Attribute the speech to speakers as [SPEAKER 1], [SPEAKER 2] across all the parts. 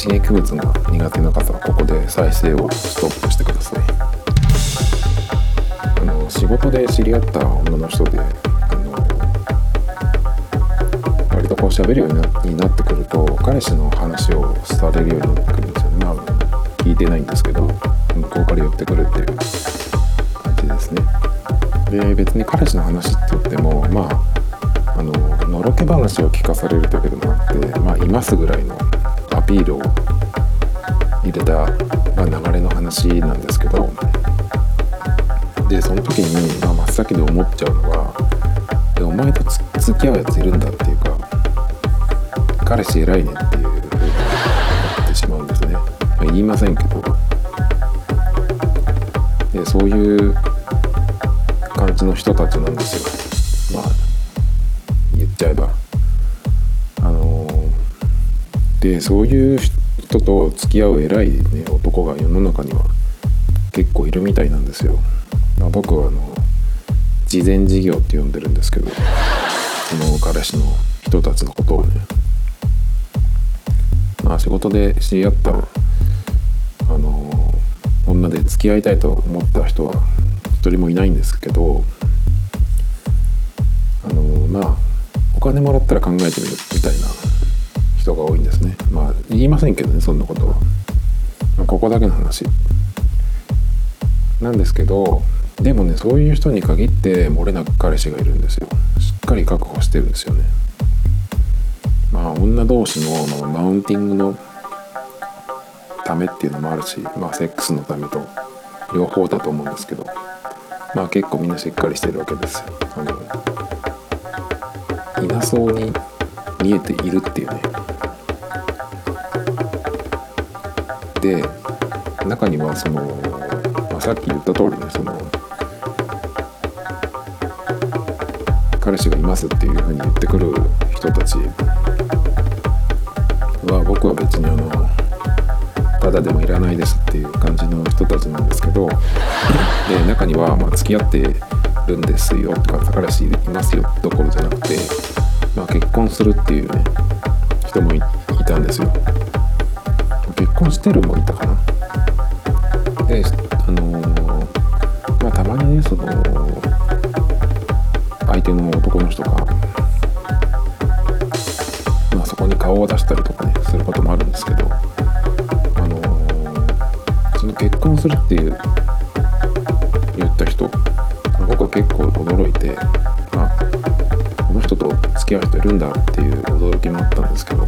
[SPEAKER 1] 刺激物が苦手な方はここで再生をストップしてくださいあの仕事で知り合った女の人であの割とこう喋るようになってくると彼氏の話をされるようになってくるんですよねまあ聞いてないんですけど向こうから言ってくるっていう感じですねで別に彼氏の話って言ってもまああののろけ話を聞かされるだけでもなくてまあいますぐらいのアピールを入れた、まあ、流れの話なんですけどでその時に、まあ、真っ先に思っちゃうのは「お前と付き合うやついるんだ」っていうか「彼氏偉いね」っていうふうに思ってしまうんですね、まあ、言いませんけど。でそういう感じの人たちなんですよ。まあ言っちゃえば。でそういう人と付き合う偉い、ね、男が世の中には結構いるみたいなんですよ、僕はあの事前事業って呼んでるんですけどその彼氏の人たちのことをね。まあ仕事で知り合ったあの女で付き合いたいと思った人は一人もいないんですけどあのまあお金もらったら考えてみるみたい人が多いんですね。まあ言いませんけどねそんなことは、まあ、ここだけの話。なんですけどでもねそういう人に限って漏れなく彼氏がいるんですよ。しっかり確保してるんですよね。まあ女同士の、マウンティングのためっていうのもあるしまあセックスのためと両方だと思うんですけどまあ結構みんなしっかりしてるわけですよ。あのいなそうに見えているっていうね。で中にはその、まあ、さっき言った通りねその彼氏がいますっていうふうに言ってくる人たちは僕は別にあのただでもいらないですっていう感じの人たちなんですけどで中にはまあ付き合ってるんですよとか彼氏いますよどころじゃなくて、まあ、結婚するっていうね人もいたんですよ。結婚してるもいたかな。であのー、まあたまにねその相手の男の人が、まあ、そこに顔を出したりとかねすることもあるんですけど、あのー、その結婚するっていう言った人僕は結構驚いて、まあ、この人と付き合う人いるんだっていう驚きもあったんですけど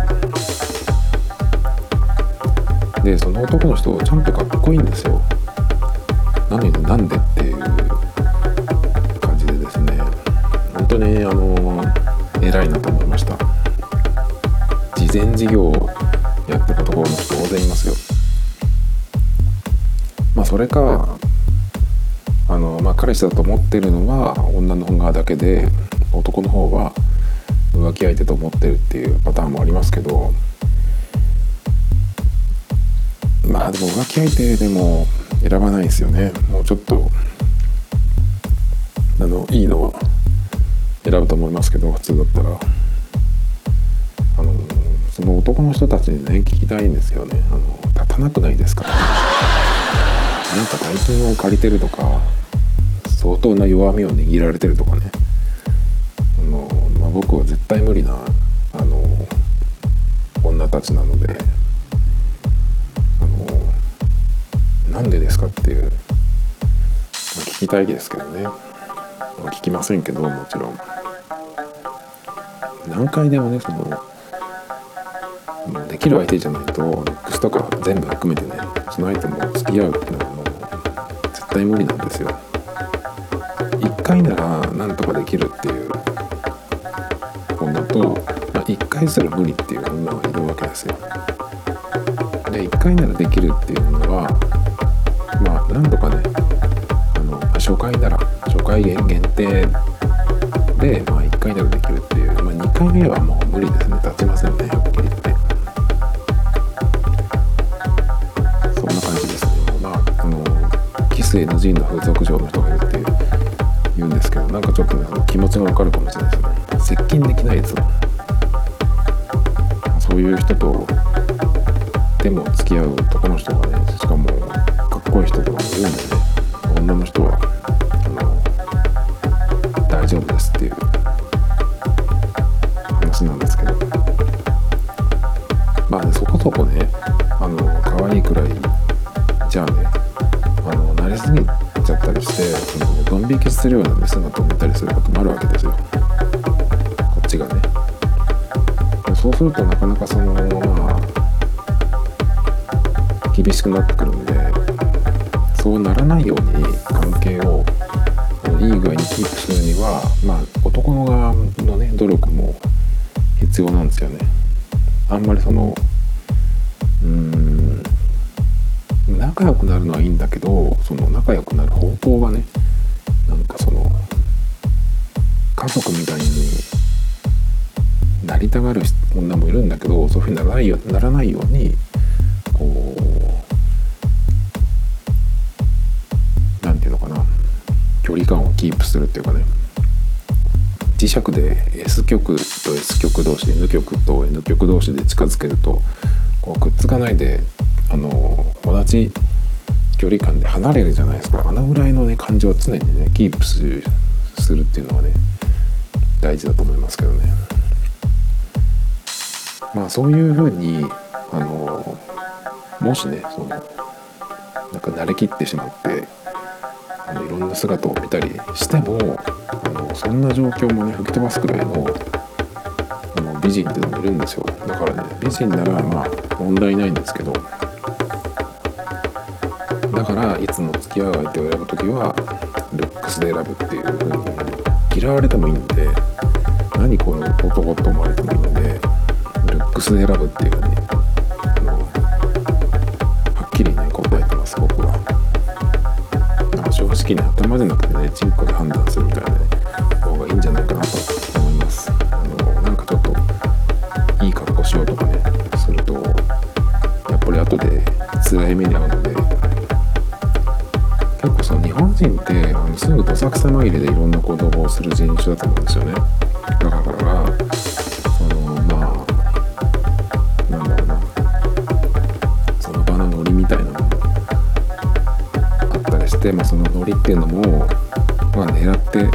[SPEAKER 1] でその男の人ちゃんとかっこいいんですよ。なのになんでっていう感じでですね。本当にあの偉いなと思いました。事前事業をやってたところの人大勢いますよ。まあそれかあの、まあ、彼氏だと思ってるのは女の側だけで男の方は浮気相手と思ってるっていうパターンもありますけどでも浮気相手でも選ばないですよね。もうちょっとあのいいのは選ぶと思いますけど普通だったら。あのその男の人たちにね聞きたいんですよね。あの立たなくないですか？なんか大金を借りてるとか相当な弱みを握られてるとかね。あの、まあ、僕は絶対無理なあの女たちなので。かっていう、聞きたいですけどね。聞きませんけどもちろん。何回でもねそのできる相手じゃないとルックスとか全部含めてねその相手も付き合うっていうのはもう絶対無理なんですよ。1回ならなんとかできるっていう女と、まあ、1回すら無理っていう女はいるわけですよ。で1回ならできるっていう女は何度かねあの初回なら初回限定で、まあ、1回だけできるっていう、まあ、2回目はもう無理ですね。立ちませんね。はっきり言って。そんな感じです。ねまああのキス NG の風俗上の人がいるっていう言うんですけどなんかちょっとねその気持ちがわかるかもしれないですね。接近できないですそういう人とでも付き合う男の人がねしかもっこいい人とかもいんでね女の人はあの大丈夫ですっていう話なんですけどまあねそこそこねあの可愛いくらいじゃあねあの慣れすぎちゃったりしてそのドン引きするような姿を見たりすることもあるわけですよこっちがねそうするとなかなかそうん。仲良くなるのはいいんだけどその仲良くなる方法がねなんかその家族みたいになりたがる女もいるんだけどそういうふうにならないよならないようにこうなんていうのかな距離感をキープするっていうかね。磁石で S 極と S 極同士 N 極と N 極同士で近づけるとこうくっつかないであの同じ距離感で離れるじゃないですか。あのぐらいのね感情を常にねキープするするっていうのはね大事だと思いますけどね。まあそういうふうにあのもしねそのなんか慣れきってしまってあのいろんな姿を見たりしてもあのそんな状況もね吹き飛ばすくらいの美人っていうのもいるんですよ。だからね美人ならまあ問題ないんですけど。だからいつも付き合う相手を選ぶ時はルックスで選ぶっていう風に。嫌われてもいいんで何この男って思われてもいいのでルックスで選ぶっていう風に。あのはっきりね答えてます僕は。なんか正直ね頭じゃなくてねチンコで判断するみたいなね。のすぐどさくさ紛れでいろんな行動をする人種だと思うんですよね。だからそのまあなんだろうな。その場のノリみたいなのもあったりして、まあ、そのノリっていうのも、まあ、狙って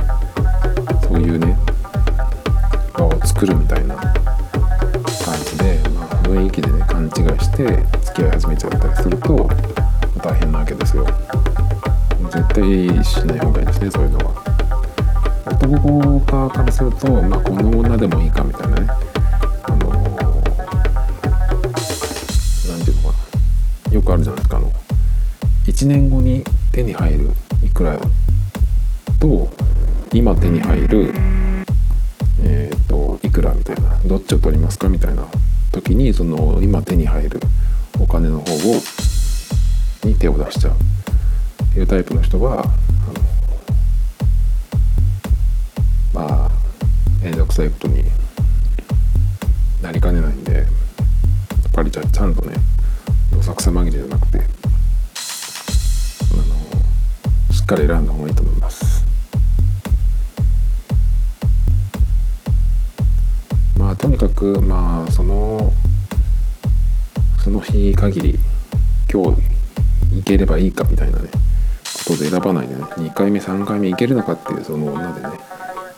[SPEAKER 1] 男側からすると、まあ、この女でもいいかみたいなね。あの何ていうのかな。よくあるじゃないですかあの1年後に手に入るいくらと今手に入るえっ、といくらみたいな。どっちを取りますかみたいな時にその今手に入るお金の方をに手を出しちゃう。ていうタイプの人はくさいことになりかねないんでやっぱりじゃあちゃんとねどさくさ紛れじゃなくてあのしっかり選んだ方がいいと思います。まあとにかくまあそのその日限り今日行ければいいかみたいなねことで選ばないでね2回目3回目いけるのかっていうその女でね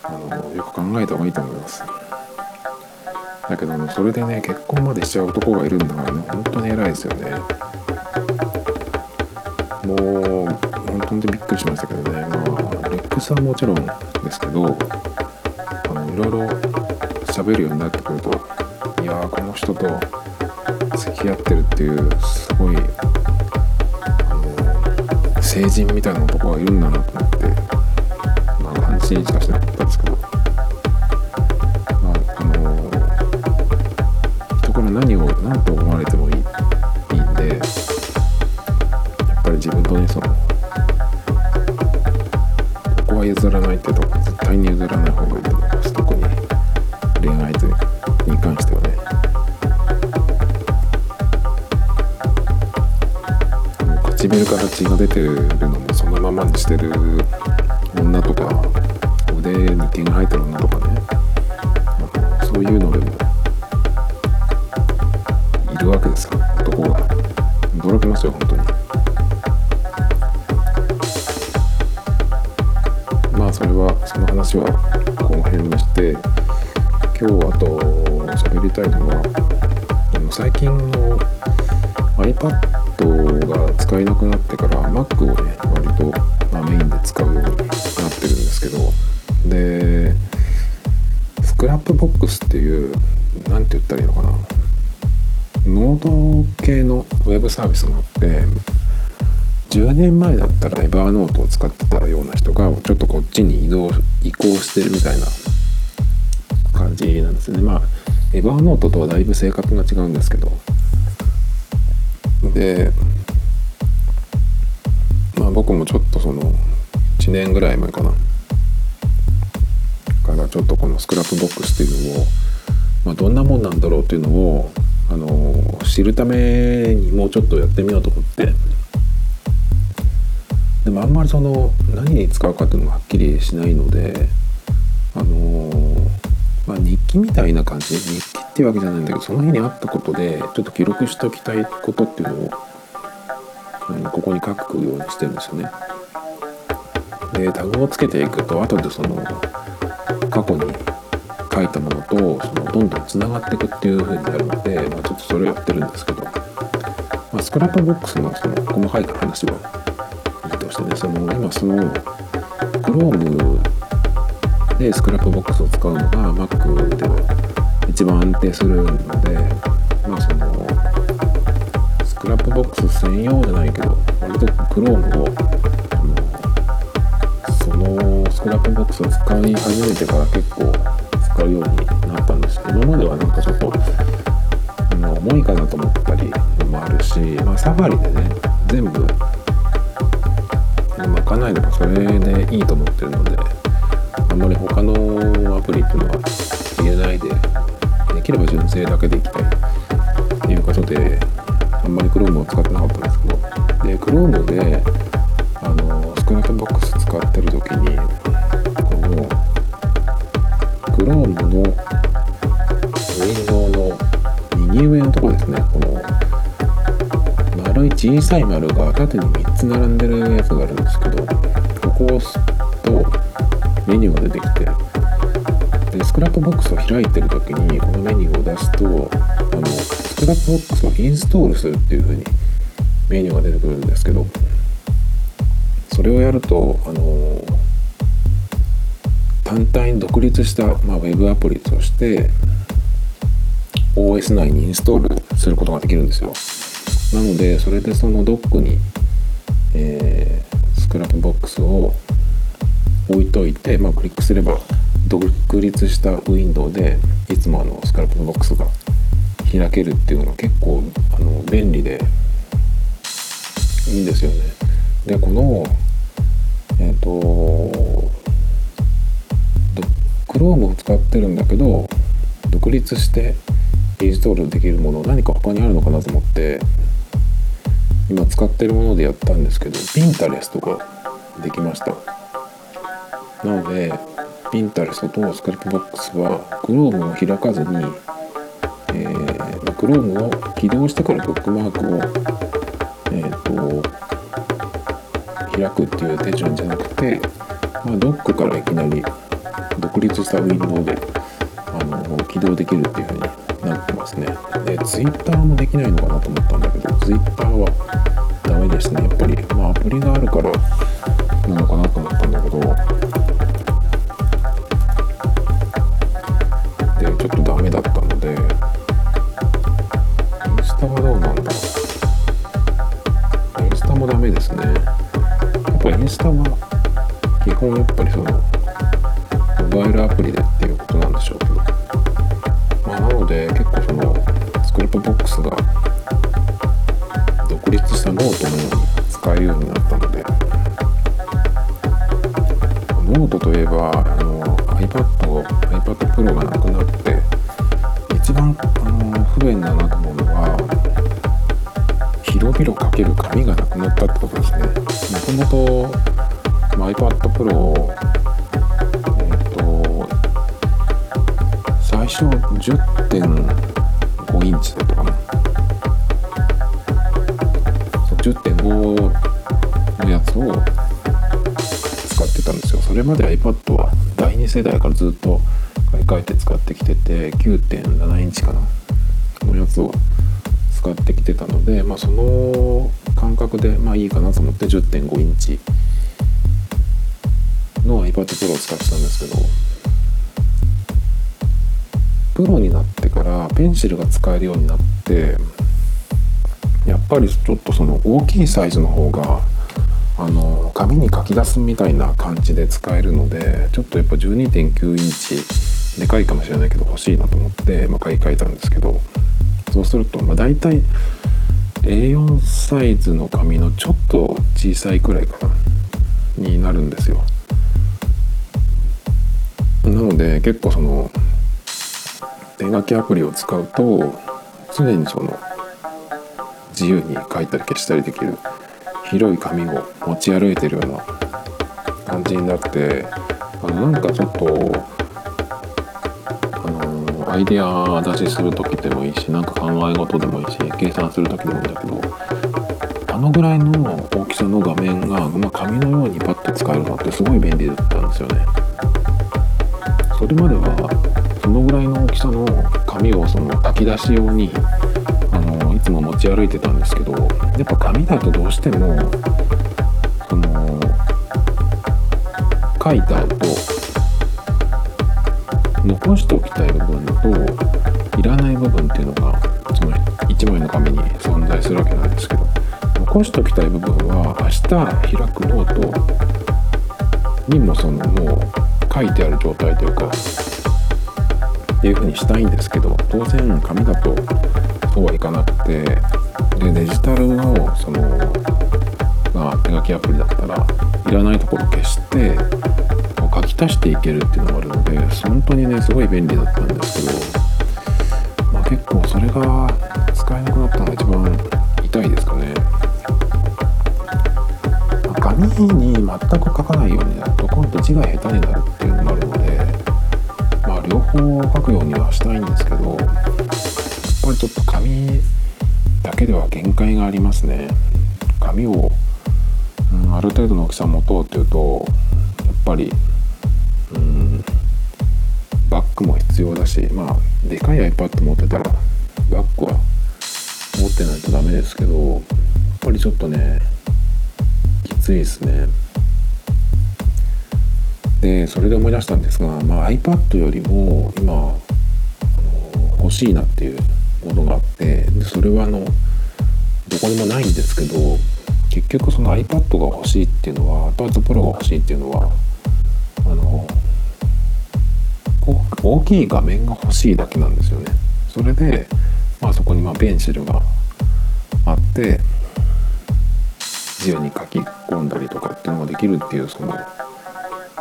[SPEAKER 1] あのよく考えた方がいいと思います。だけどもそれでね結婚までしちゃう男がいるんだからね本当に偉いですよね。もう本当にびっくりしましたけどね。まあルックスはもちろんですけどあのいろいろ喋るようになってくるといやーこの人と付き合ってるっていうすごい成人みたいな男がいるんだなと思ってまあ安心しかしなかったんですけどまああの人から何を何と思われてもいいいいんでやっぱり自分とねそのここは譲らないってとこ絶対に譲らない方がいいと思います。特に恋愛とに関してはね。唇から血が出てるのもそのままにしてるそれはその話はこの辺にして今日あと喋りたいのは最近の iPad が使えなくなってから Mac をね割と、ま、メインで使うようになってるんですけどで Scrapbox っていう何て言ったらいいのかなノード系のウェブサービスがあって10年前だったら Evernote を使ってたような人がちょっとこっちに移動移行してるみたいな感じなんですよね。まあ Evernote とはだいぶ性格が違うんですけど。でまあ僕もちょっとその1年ぐらい前かな。からちょっとこの Scrapbox っていうのを、まあ、どんなもんなんだろうっていうのをあの知るためにもうちょっとやってみようと思って。でもあんまりその何に使うかっていうのがはっきりしないのであのまあ、日記みたいな感じで日記っていうわけじゃないんだけどその日にあったことでちょっと記録しておきたいことっていうのをあのここに書くようにしてるんですよね。でタグをつけていくと後でその過去に書いたものとそのどんどんつながっていくっていう風になるので、まあ、ちょっとそれをやってるんですけど、まあ、 Scrapbox のその細かい話はしてねその今その Chrome で Scrapbox を使うのが Mac では一番安定するのでまあその Scrapbox 専用じゃないけど割と Chrome をそのスクラップボックスを使い始めてから結構使うようになったんですけど今まではなんかちょっと重いかなと思ったりもあるし、まあ、サファリでね全部ない。でもそれでいいと思ってるのであんまり他のアプリっていうのは入れないでできれば純正だけでいきたいっていうことであんまり Chrome を使ってなかったんですけどで Chrome で小さい丸が縦に3つ並んでるやつがあるんですけどここを押すとメニューが出てきてで Scrapbox を開いてる時にこのメニューを出すとあの Scrapbox をインストールするっていう風にメニューが出てくるんですけどそれをやるとあの単体に独立した、まあ、ウェブアプリとして OS 内にインストールすることができるんですよ。なのでそれでそのドックに、えー、 Scrapbox を置いといて、まあ、クリックすれば独立したウィンドウでいつもあの Scrapbox が開けるっていうのが結構あの便利でいいんですよね。でこのえっ、ー、と Chrome を使ってるんだけど独立してインストールできるもの何か他にあるのかなと思って今使ってるものでやったんですけど Pinterest ができました。なので Pinterest と Scrapbox は Chrome を開かずに、えー、Chrome を起動してからブックマークを、えーと、開くっていう手順じゃなくて、まあ、ドックからいきなり独立したウィンドウであの起動できるっていう風になってますね。で Twitter もできないのかなと思ったんだけど Twitter はですね。やっぱり、まあ、アプリがあるからなのかなと思ったんだけど。でちょっとダメだったので。インスタはどうなんだインスタもダメですね。やっぱインスタは基本やっぱりそのモバイルアプリでっていうことなんでしょうけど。まあなので結構そのスクープボックスが立したノートのように使えるようになったのでノートといえばあの iPad iPad Pro がなくなって一番あの不便だなと思うのは広々書ける紙がなくなったってことですね。もともと iPad Pro をを使ってたんですよ。それまで iPad は第2世代からずっと買い替えて使ってきてて9.7インチかな。のやつを使ってきてたので、まあ、その感覚でまあいいかなと思って10.5インチの iPad Pro を使ってたんですけどプロになってからペンシルが使えるようになってやっぱりちょっとその大きいサイズの方があの紙に書き出すみたいな感じで使えるのでちょっとやっぱ12.9インチでかいかもしれないけど欲しいなと思って、まあ、買い替えたんですけどそうすると、まあ、大体 A4 サイズの紙のちょっと小さいくらいかなになるんですよ。なので結構その手書きアプリを使うと常にその自由に書いたり消したりできる広い紙を持ち歩いてるような感じになってあのなんかちょっとあのアイデア出しする時でもいいしなんか考え事でもいいし計算する時でもいいんだけどあのぐらいの大きさの画面が、まあ、紙のようにパッと使えるのってすごい便利だったんですよね。それまではそのぐらいの大きさの紙をその書き出し用にいつも持ち歩いてたんですけどやっぱ紙だとどうしてもその書いた後残しておきたい部分といらない部分っていうのがその1枚の紙に存在するわけなんですけど残しておきたい部分は明日開くノートにもそのもう書いてある状態というかっていう風にしたいんですけど当然紙だとそうはいかなくてでデジタルのその、まあ、手書きアプリだったらいらないところ消して書き足していけるっていうのがあるので本当にねすごい便利だったんですけど、まあ、結構それが使えなくなったのが一番痛いですかね。紙に全く書かないようになると今度字が下手になるっていうのもあるのでまあ両方書くようにはしたいんですけどぱりちょっと紙だけでは限界がありますね。紙を、うん、ある程度の大きさ持とうっていうとやっぱりうんバッグも必要だしまあでかい iPad 持ってたらバッグは持ってないとダメですけどやっぱりちょっとねきついですね。でそれで思い出したんですが、まあ、iPad よりも今欲しいなっていうがあってでそれはあのどこにもないんですけど結局その iPad が欲しいっていうのは iPad Pro が欲しいっていうのはあの大きい画面が欲しいだけなんですよね。それで、まあ、そこにまあペンシルがあって自由に書き込んだりとかっていうのができるっていうその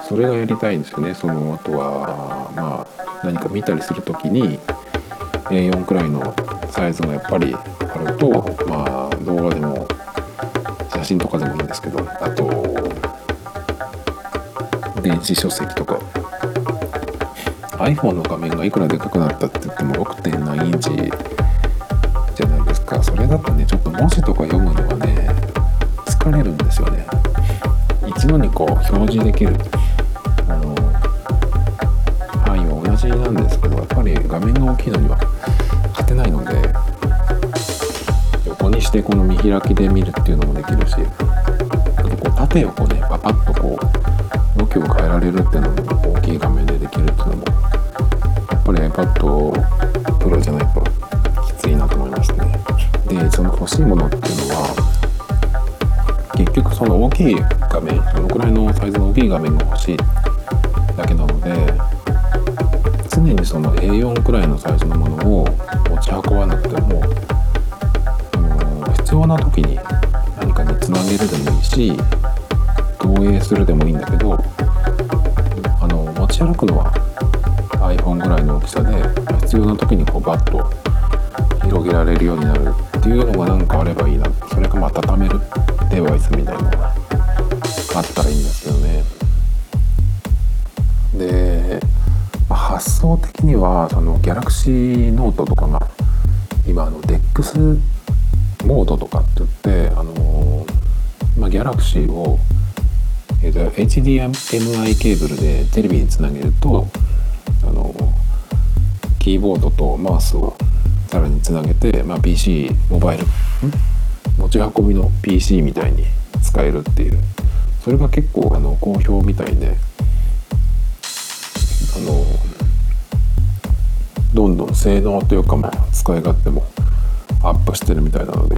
[SPEAKER 1] それがやりたいんですよね。そのあとはまあ何か見たりする時に A4 くらいのサイズがやっぱりあるとまあ動画でも写真とかでもいいんですけどあと電子書籍とか。iPhone の画面がいくらでかくなったって言っても6.9インチじゃないですか。それだとねちょっと文字とか読むのがね疲れるんですよね。一度にこう表示できる。あの範囲は同じなんですけどやっぱり画面が大きいのにはてないので横にしてこの見開きで見るっていうのもできるしあとこう縦横ねパパッとこう向きを変えられるっていうのも大きい画面でできるっていうのもやっぱり iPad Pro じゃないときついなと思いましたね。でその欲しいものっていうのは結局その大きい画面そのくらいのサイズの大きい画面が欲しいだけなので常にその A4 くらいのサイズのものを持ち運ばなくても、あの必要な時に何かにつなげるでもいいし投影するでもいいんだけどあの持ち歩くのは iPhone ぐらいの大きさで必要な時にこうバッと広げられるようになる。っていうのがなんかあればいいなそれかまあ畳めるデバイスみたいなのがあったらいいんですけどね。で、発想的にはそのギャラクシーノートとかが今あの DEX モードとかって言ってあの、まあ、ギャラクシーを、えー、と HDMI ケーブルでテレビにつなげるとあのキーボードとマウスをさらにつなげて、まあ、PC モバイル持ち運びの PC みたいに使えるっていう。それが結構あの好評みたいであのどんどん性能というか、まあ、使い勝手もアップしてるみたいなので。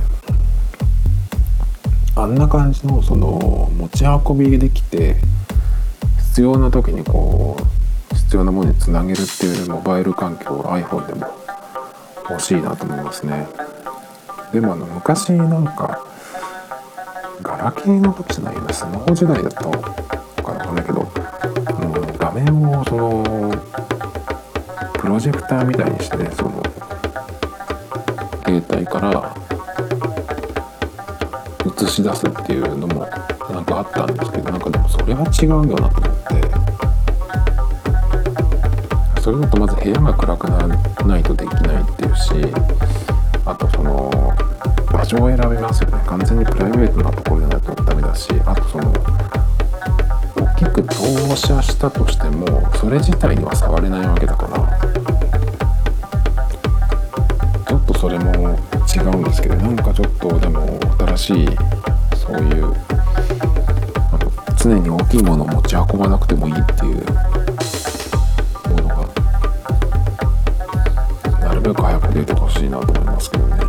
[SPEAKER 1] あんな感じのその持ち運びできて必要な時にこう必要なものにつなげるっていうモバイル環境を iPhone でも欲しいなと思いますね。でもあの昔なんかガラケーの時じゃないよねスマホ時代だったのかなわかんないけど、うん、画面をそのロジェクターみたいにしてねその携帯から映し出すっていうのもなんかあったんですけどなんかでもそれは違うよなと思って。それだとまず部屋が暗くならないとできないっていうしあとその場所を選びますよね。完全にプライベートなところでないとダメだしあとその大きく投射したとしてもそれ自体には触れないわけだからうんですけどなんかちょっとでも新しいそういう常に大きいものを持ち運ばなくてもいいっていうものがなるべく早く出てほしいなと思いますけどね。